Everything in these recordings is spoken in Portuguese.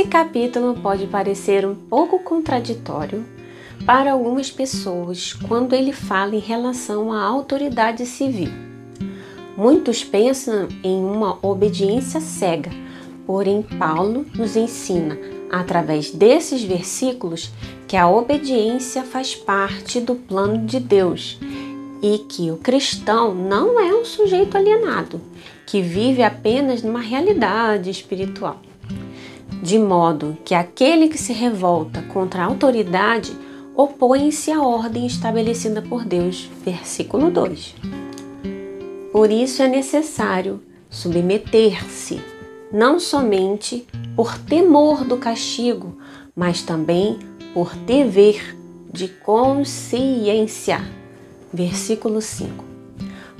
Esse capítulo pode parecer um pouco contraditório para algumas pessoas quando ele fala em relação à autoridade civil. Muitos pensam em uma obediência cega, porém, Paulo nos ensina, através desses versículos, que a obediência faz parte do plano de Deus e que o cristão não é um sujeito alienado, que vive apenas numa realidade espiritual. De modo que aquele que se revolta contra a autoridade opõe-se à ordem estabelecida por Deus. Versículo 2. Por isso é necessário submeter-se, não somente por temor do castigo, mas também por dever de consciência versículo 5.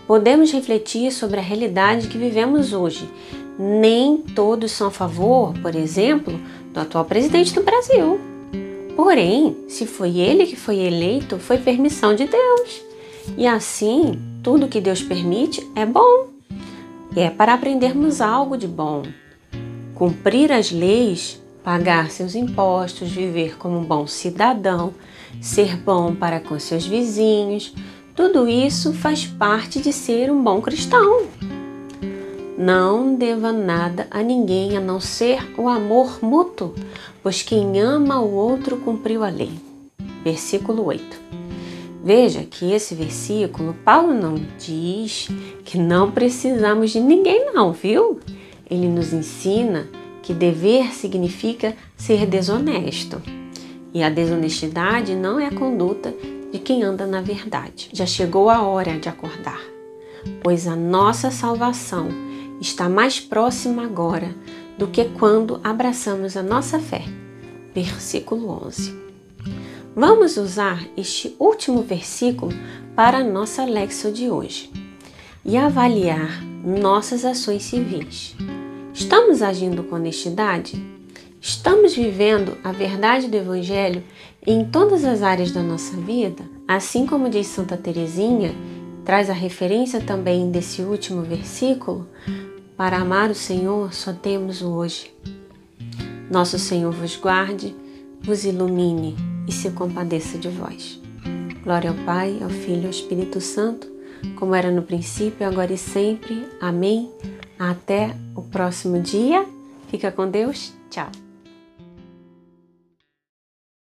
Podemos refletir sobre a realidade que vivemos hoje. Nem todos são a favor, por exemplo, do atual presidente do Brasil. Porém, se foi ele que foi eleito, foi permissão de Deus. E assim, tudo que Deus permite é bom. E é para aprendermos algo de bom. Cumprir as leis, pagar seus impostos, viver como um bom cidadão, ser bom para com seus vizinhos, tudo isso faz parte de ser um bom cristão. Não deva nada a ninguém a não ser o amor mútuo, pois quem ama o outro cumpriu a lei. Versículo 8. Veja que esse versículo, Paulo não diz que não precisamos de ninguém, não, viu? Ele nos ensina que dever significa ser desonesto. E a desonestidade não é a conduta de quem anda na verdade. Já chegou a hora de acordar, pois a nossa salvação está mais próxima agora do que quando abraçamos a nossa fé. Versículo 11. Vamos usar este último versículo para a nossa lexo de hoje e avaliar nossas ações civis. Estamos agindo com honestidade? Estamos vivendo a verdade do Evangelho em todas as áreas da nossa vida? Assim como diz Santa Teresinha, traz a referência também desse último versículo, para amar o Senhor só temos o hoje. Nosso Senhor vos guarde, vos ilumine e se compadeça de vós. Glória ao Pai, ao Filho e ao Espírito Santo, como era no princípio, agora e sempre. Amém. Até o próximo dia. Fica com Deus. Tchau.